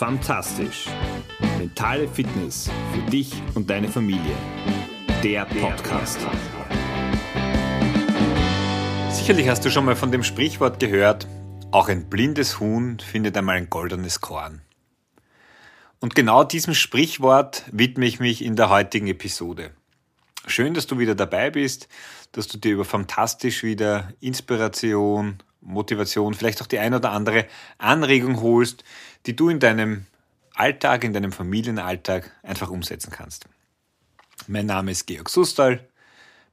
Fantastisch. Mentale Fitness für dich und deine Familie. Der Podcast. Sicherlich hast du schon mal von dem Sprichwort gehört, auch ein blindes Huhn findet einmal ein goldenes Korn. Und genau diesem Sprichwort widme ich mich in der heutigen Episode. Schön, dass du wieder dabei bist, dass du dir über Fantastisch wieder Inspiration, Motivation, vielleicht auch die ein oder andere Anregung holst, die du in deinem Alltag, in deinem Familienalltag einfach umsetzen kannst. Mein Name ist Georg Sustal,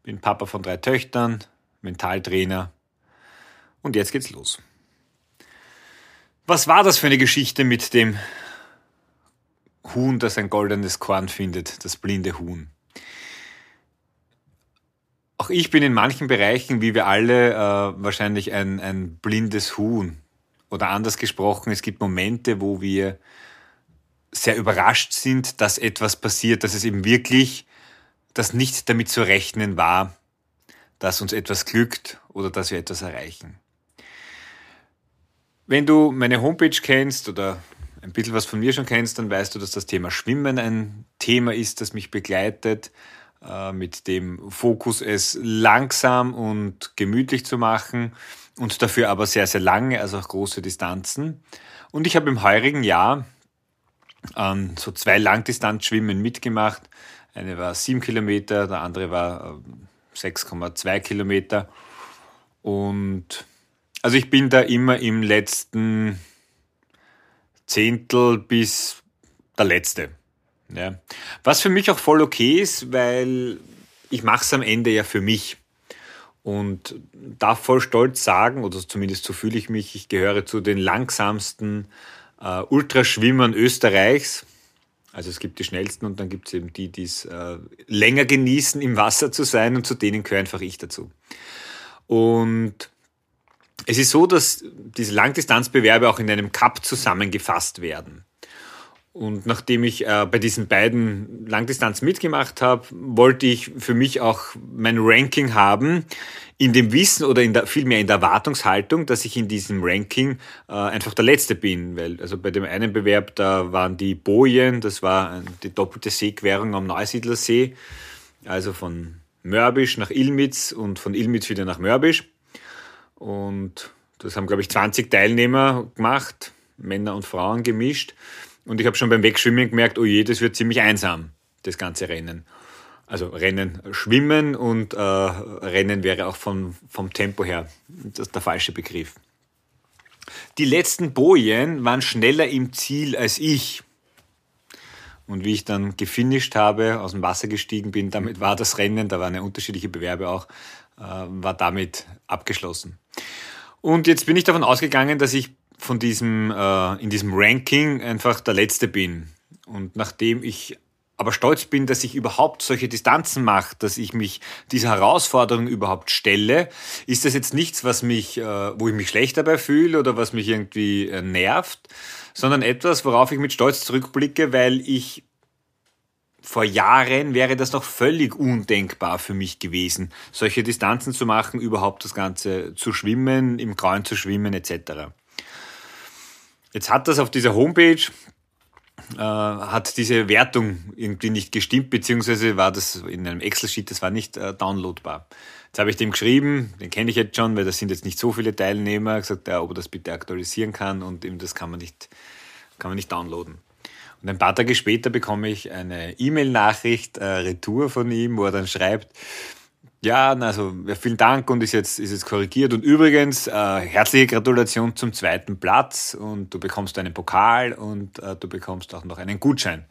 bin Papa von drei Töchtern, Mentaltrainer und jetzt geht's los. Was war das für eine Geschichte mit dem Huhn, das ein goldenes Korn findet, das blinde Huhn? Auch ich bin in manchen Bereichen, wie wir alle, äh, wahrscheinlich ein, ein blindes Huhn. Oder anders gesprochen, es gibt Momente, wo wir sehr überrascht sind, dass etwas passiert, dass es eben wirklich, dass nicht damit zu rechnen war, dass uns etwas glückt oder dass wir etwas erreichen. Wenn du meine Homepage kennst oder ein bisschen was von mir schon kennst, dann weißt du, dass das Thema Schwimmen ein Thema ist, das mich begleitet, mit dem Fokus, es langsam und gemütlich zu machen und dafür aber sehr, sehr lange, also auch große Distanzen. Und ich habe im heurigen Jahr ähm, so zwei Langdistanzschwimmen mitgemacht. Eine war sieben Kilometer, der andere war 6,2 äh, Kilometer. Und also ich bin da immer im letzten Zehntel bis der letzte. Ja. Was für mich auch voll okay ist, weil ich mache es am Ende ja für mich. Und darf voll stolz sagen, oder zumindest so fühle ich mich, ich gehöre zu den langsamsten äh, Ultraschwimmern Österreichs. Also es gibt die schnellsten und dann gibt es eben die, die es äh, länger genießen, im Wasser zu sein und zu denen gehöre einfach ich dazu. Und es ist so, dass diese Langdistanzbewerbe auch in einem Cup zusammengefasst werden. Und nachdem ich äh, bei diesen beiden Langdistanz mitgemacht habe, wollte ich für mich auch mein Ranking haben, in dem Wissen oder in der, vielmehr in der Erwartungshaltung, dass ich in diesem Ranking äh, einfach der Letzte bin. Weil also bei dem einen Bewerb, da waren die Bojen, das war die doppelte Seequerung am Neusiedlersee, also von Mörbisch nach Ilmitz und von Ilmitz wieder nach Mörbisch. Und das haben, glaube ich, 20 Teilnehmer gemacht, Männer und Frauen gemischt. Und ich habe schon beim Wegschwimmen gemerkt, oh je, das wird ziemlich einsam, das ganze Rennen. Also Rennen, Schwimmen und äh, Rennen wäre auch von, vom Tempo her das der falsche Begriff. Die letzten Bojen waren schneller im Ziel als ich. Und wie ich dann gefinisht habe, aus dem Wasser gestiegen bin, damit war das Rennen, da waren ja unterschiedliche Bewerbe auch, äh, war damit abgeschlossen. Und jetzt bin ich davon ausgegangen, dass ich von diesem, äh, in diesem Ranking einfach der Letzte bin. Und nachdem ich aber stolz bin, dass ich überhaupt solche Distanzen mache, dass ich mich dieser Herausforderung überhaupt stelle, ist das jetzt nichts, was mich, äh, wo ich mich schlecht dabei fühle oder was mich irgendwie äh, nervt, sondern etwas, worauf ich mit Stolz zurückblicke, weil ich vor Jahren wäre das noch völlig undenkbar für mich gewesen, solche Distanzen zu machen, überhaupt das Ganze zu schwimmen, im Grauen zu schwimmen etc. Jetzt hat das auf dieser Homepage, äh, hat diese Wertung irgendwie nicht gestimmt, beziehungsweise war das in einem Excel-Sheet, das war nicht äh, downloadbar. Jetzt habe ich dem geschrieben, den kenne ich jetzt schon, weil das sind jetzt nicht so viele Teilnehmer, gesagt, ja, ob er das bitte aktualisieren kann und eben das kann man nicht, kann man nicht downloaden. Und ein paar Tage später bekomme ich eine E-Mail-Nachricht, äh, Retour von ihm, wo er dann schreibt, ja, also vielen Dank und ist jetzt, ist jetzt korrigiert. Und übrigens, äh, herzliche Gratulation zum zweiten Platz und du bekommst einen Pokal und äh, du bekommst auch noch einen Gutschein.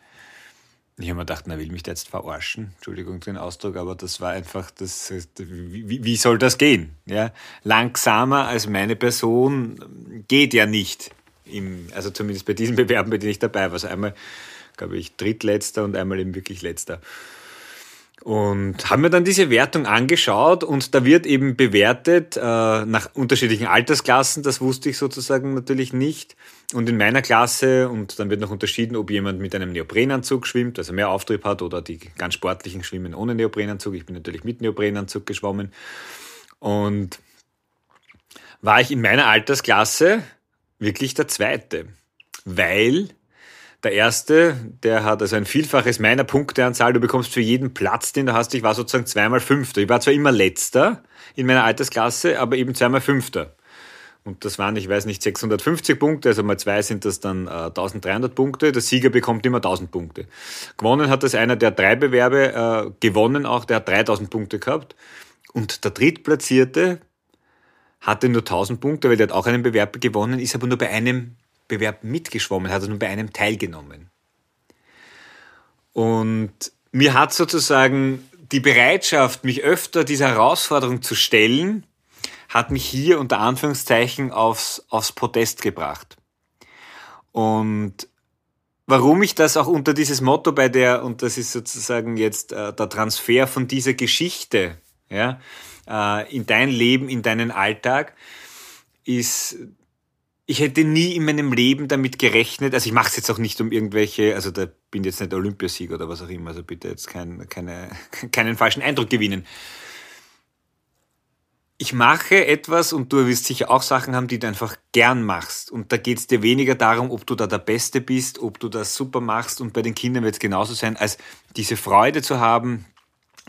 Ich habe mir gedacht, na, will mich der jetzt verarschen? Entschuldigung den Ausdruck, aber das war einfach, das, wie, wie soll das gehen? Ja? Langsamer als meine Person geht ja nicht. Im, also zumindest bei diesen Bewerben, bei denen ich dabei war. Also einmal, glaube ich, drittletzter und einmal eben wirklich letzter. Und haben mir dann diese Wertung angeschaut und da wird eben bewertet äh, nach unterschiedlichen Altersklassen, das wusste ich sozusagen natürlich nicht. Und in meiner Klasse, und dann wird noch unterschieden, ob jemand mit einem Neoprenanzug schwimmt, also mehr Auftrieb hat, oder die ganz sportlichen schwimmen ohne Neoprenanzug. Ich bin natürlich mit Neoprenanzug geschwommen. Und war ich in meiner Altersklasse wirklich der Zweite, weil Der erste, der hat also ein Vielfaches meiner Punkteanzahl. Du bekommst für jeden Platz, den du hast. Ich war sozusagen zweimal Fünfter. Ich war zwar immer Letzter in meiner Altersklasse, aber eben zweimal Fünfter. Und das waren, ich weiß nicht, 650 Punkte, also mal zwei sind das dann äh, 1300 Punkte. Der Sieger bekommt immer 1000 Punkte. Gewonnen hat das einer, der drei Bewerbe äh, gewonnen auch, der hat 3000 Punkte gehabt. Und der Drittplatzierte hatte nur 1000 Punkte, weil der hat auch einen Bewerb gewonnen, ist aber nur bei einem Bewerb mitgeschwommen, hat er nur bei einem teilgenommen. Und mir hat sozusagen die Bereitschaft, mich öfter dieser Herausforderung zu stellen, hat mich hier unter Anführungszeichen aufs, aufs Podest gebracht. Und warum ich das auch unter dieses Motto bei der, und das ist sozusagen jetzt äh, der Transfer von dieser Geschichte ja, äh, in dein Leben, in deinen Alltag, ist, ich hätte nie in meinem Leben damit gerechnet, also ich mache es jetzt auch nicht um irgendwelche, also da bin jetzt nicht Olympiasieger oder was auch immer, also bitte jetzt kein, keine, keinen falschen Eindruck gewinnen ich mache etwas und du wirst sicher auch Sachen haben, die du einfach gern machst. Und da geht es dir weniger darum, ob du da der Beste bist, ob du das super machst. Und bei den Kindern wird es genauso sein, als diese Freude zu haben,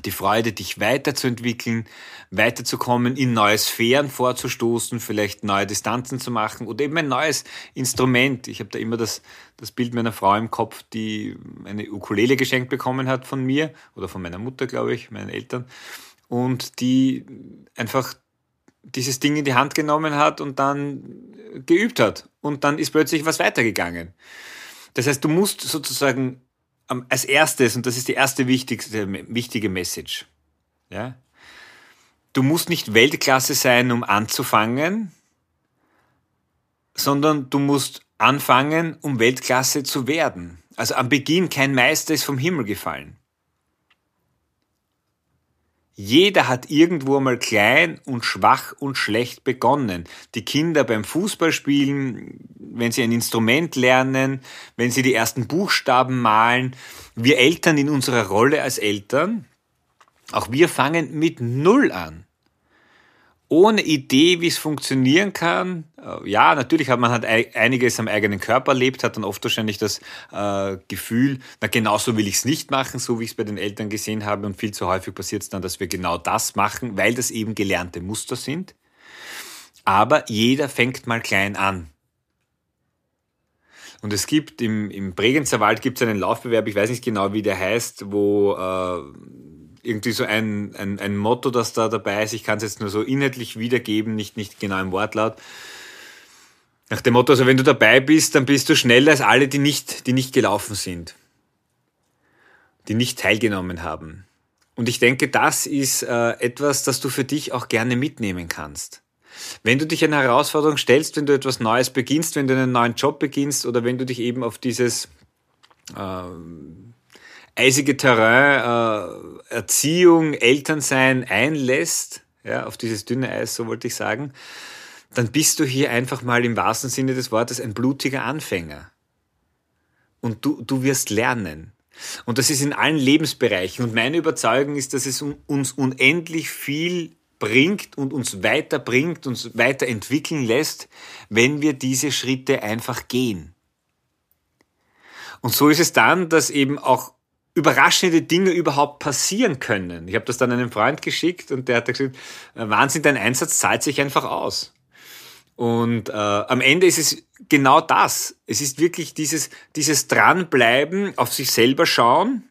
die Freude, dich weiterzuentwickeln, weiterzukommen, in neue Sphären vorzustoßen, vielleicht neue Distanzen zu machen oder eben ein neues Instrument. Ich habe da immer das, das Bild meiner Frau im Kopf, die eine Ukulele geschenkt bekommen hat von mir oder von meiner Mutter, glaube ich, meinen Eltern und die einfach dieses Ding in die Hand genommen hat und dann geübt hat. Und dann ist plötzlich was weitergegangen. Das heißt, du musst sozusagen als erstes, und das ist die erste wichtigste, wichtige Message, ja, du musst nicht Weltklasse sein, um anzufangen, sondern du musst anfangen, um Weltklasse zu werden. Also am Beginn kein Meister ist vom Himmel gefallen. Jeder hat irgendwo mal klein und schwach und schlecht begonnen. Die Kinder beim Fußballspielen, wenn sie ein Instrument lernen, wenn sie die ersten Buchstaben malen. Wir Eltern in unserer Rolle als Eltern, auch wir fangen mit Null an ohne Idee, wie es funktionieren kann. Äh, ja, natürlich hat man halt einiges am eigenen Körper erlebt, hat dann oft wahrscheinlich das äh, Gefühl, na genau so will ich es nicht machen, so wie ich es bei den Eltern gesehen habe. Und viel zu häufig passiert es dann, dass wir genau das machen, weil das eben gelernte Muster sind. Aber jeder fängt mal klein an. Und es gibt im, im Bregenzer Wald gibt es einen Laufbewerb, ich weiß nicht genau, wie der heißt, wo äh, irgendwie so ein, ein, ein Motto, das da dabei ist. Ich kann es jetzt nur so inhaltlich wiedergeben, nicht, nicht genau im Wortlaut. Nach dem Motto, also wenn du dabei bist, dann bist du schneller als alle, die nicht, die nicht gelaufen sind. Die nicht teilgenommen haben. Und ich denke, das ist äh, etwas, das du für dich auch gerne mitnehmen kannst. Wenn du dich einer Herausforderung stellst, wenn du etwas Neues beginnst, wenn du einen neuen Job beginnst oder wenn du dich eben auf dieses äh, eisige Terrain, äh, Erziehung, Elternsein einlässt, ja, auf dieses dünne Eis, so wollte ich sagen, dann bist du hier einfach mal im wahrsten Sinne des Wortes ein blutiger Anfänger. Und du, du wirst lernen. Und das ist in allen Lebensbereichen. Und meine Überzeugung ist, dass es uns unendlich viel bringt und uns weiterbringt, uns weiterentwickeln lässt, wenn wir diese Schritte einfach gehen. Und so ist es dann, dass eben auch überraschende Dinge überhaupt passieren können. Ich habe das dann einem Freund geschickt und der hat gesagt, äh, Wahnsinn, dein Einsatz zahlt sich einfach aus. Und äh, am Ende ist es genau das. Es ist wirklich dieses, dieses Dranbleiben, auf sich selber schauen,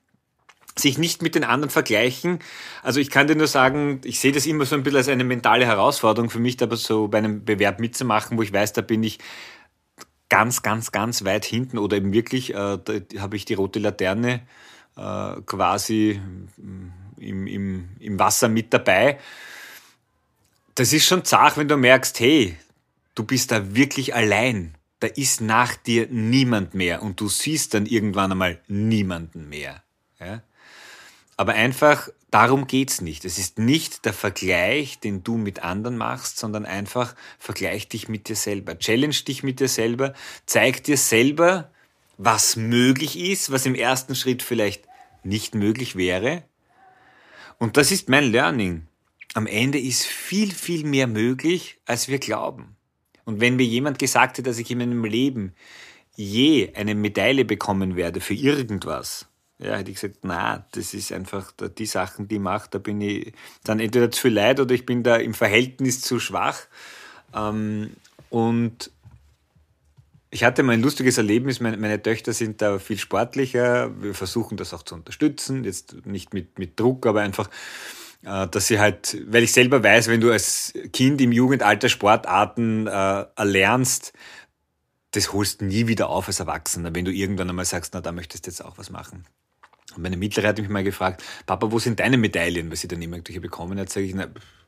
sich nicht mit den anderen vergleichen. Also ich kann dir nur sagen, ich sehe das immer so ein bisschen als eine mentale Herausforderung für mich, aber so bei einem Bewerb mitzumachen, wo ich weiß, da bin ich ganz, ganz, ganz weit hinten oder eben wirklich, äh, da habe ich die rote Laterne äh, quasi im, im, im Wasser mit dabei. Das ist schon zart, wenn du merkst, hey, du bist da wirklich allein. Da ist nach dir niemand mehr und du siehst dann irgendwann einmal niemanden mehr. Ja? Aber einfach, darum geht's nicht. Es ist nicht der Vergleich, den du mit anderen machst, sondern einfach vergleich dich mit dir selber. Challenge dich mit dir selber. Zeig dir selber, was möglich ist, was im ersten Schritt vielleicht nicht möglich wäre. Und das ist mein Learning. Am Ende ist viel, viel mehr möglich, als wir glauben. Und wenn mir jemand gesagt hätte, dass ich in meinem Leben je eine Medaille bekommen werde für irgendwas, ja, hätte ich gesagt, na, das ist einfach die Sachen, die ich mache, da bin ich dann entweder zu leid oder ich bin da im Verhältnis zu schwach. Ähm, und ich hatte mal ein lustiges Erlebnis. Meine, meine, Töchter sind da viel sportlicher. Wir versuchen das auch zu unterstützen. Jetzt nicht mit, mit Druck, aber einfach, äh, dass sie halt, weil ich selber weiß, wenn du als Kind im Jugendalter Sportarten äh, erlernst, das holst du nie wieder auf als Erwachsener, wenn du irgendwann einmal sagst, na, da möchtest du jetzt auch was machen. Und meine Mittlere hat mich mal gefragt, Papa, wo sind deine Medaillen, weil sie dann immer irgendwelche bekommen hat, sage ich, na,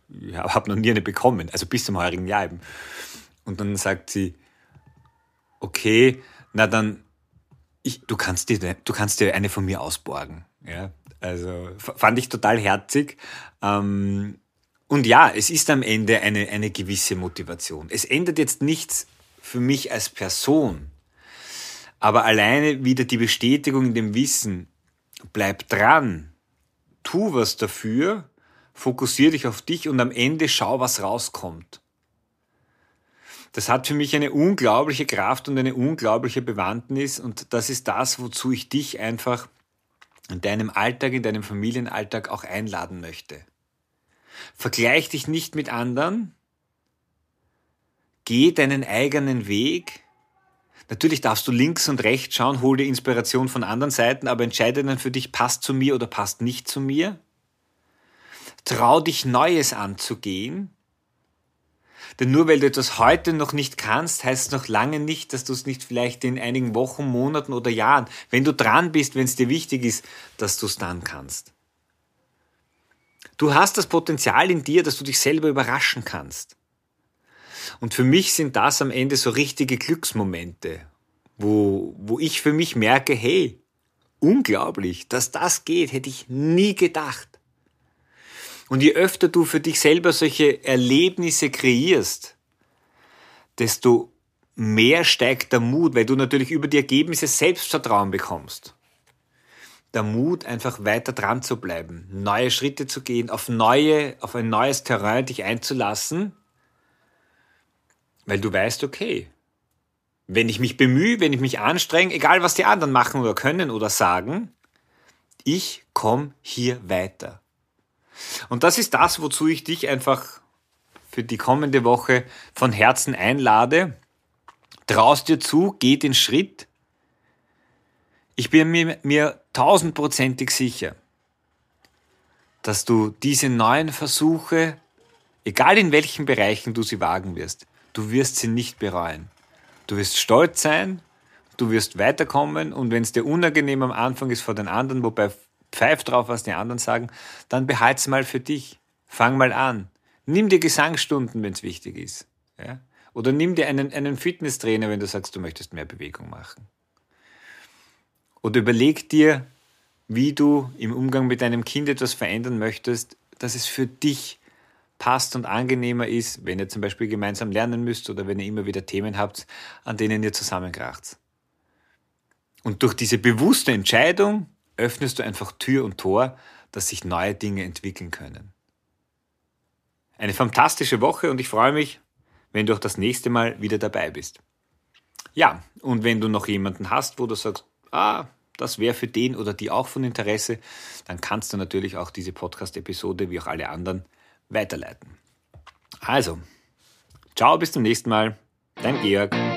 ich habe noch nie eine bekommen, also bis zum heurigen Jahr eben. Und dann sagt sie, okay, na dann, ich, du, kannst dir, du kannst dir eine von mir ausborgen. Ja, also fand ich total herzig. Ähm, und ja, es ist am Ende eine, eine gewisse Motivation. Es ändert jetzt nichts für mich als Person, aber alleine wieder die Bestätigung in dem Wissen, bleib dran, tu was dafür, fokussier dich auf dich und am Ende schau, was rauskommt. Das hat für mich eine unglaubliche Kraft und eine unglaubliche Bewandtnis und das ist das, wozu ich dich einfach in deinem Alltag, in deinem Familienalltag auch einladen möchte. Vergleich dich nicht mit anderen, geh deinen eigenen Weg. Natürlich darfst du links und rechts schauen, hol dir Inspiration von anderen Seiten, aber entscheide dann für dich, passt zu mir oder passt nicht zu mir. Trau dich Neues anzugehen denn nur weil du etwas heute noch nicht kannst, heißt es noch lange nicht, dass du es nicht vielleicht in einigen Wochen, Monaten oder Jahren, wenn du dran bist, wenn es dir wichtig ist, dass du es dann kannst. Du hast das Potenzial in dir, dass du dich selber überraschen kannst. Und für mich sind das am Ende so richtige Glücksmomente, wo, wo ich für mich merke, hey, unglaublich, dass das geht, hätte ich nie gedacht. Und je öfter du für dich selber solche Erlebnisse kreierst, desto mehr steigt der Mut, weil du natürlich über die Ergebnisse Selbstvertrauen bekommst. Der Mut, einfach weiter dran zu bleiben, neue Schritte zu gehen, auf neue, auf ein neues Terrain dich einzulassen, weil du weißt, okay, wenn ich mich bemühe, wenn ich mich anstrenge, egal was die anderen machen oder können oder sagen, ich komme hier weiter. Und das ist das, wozu ich dich einfach für die kommende Woche von Herzen einlade. Traust dir zu, geh den Schritt. Ich bin mir, mir tausendprozentig sicher, dass du diese neuen Versuche, egal in welchen Bereichen du sie wagen wirst, du wirst sie nicht bereuen. Du wirst stolz sein, du wirst weiterkommen und wenn es dir unangenehm am Anfang ist vor den anderen, wobei pfeif drauf, was die anderen sagen, dann behalt's mal für dich. Fang mal an. Nimm dir Gesangsstunden, wenn es wichtig ist. Ja? Oder nimm dir einen, einen Fitnesstrainer, wenn du sagst, du möchtest mehr Bewegung machen. Oder überleg dir, wie du im Umgang mit deinem Kind etwas verändern möchtest, dass es für dich passt und angenehmer ist, wenn ihr zum Beispiel gemeinsam lernen müsst oder wenn ihr immer wieder Themen habt, an denen ihr zusammenkracht. Und durch diese bewusste Entscheidung öffnest du einfach Tür und Tor, dass sich neue Dinge entwickeln können. Eine fantastische Woche und ich freue mich, wenn du auch das nächste Mal wieder dabei bist. Ja, und wenn du noch jemanden hast, wo du sagst, ah, das wäre für den oder die auch von Interesse, dann kannst du natürlich auch diese Podcast-Episode wie auch alle anderen weiterleiten. Also, ciao, bis zum nächsten Mal. Dein Georg.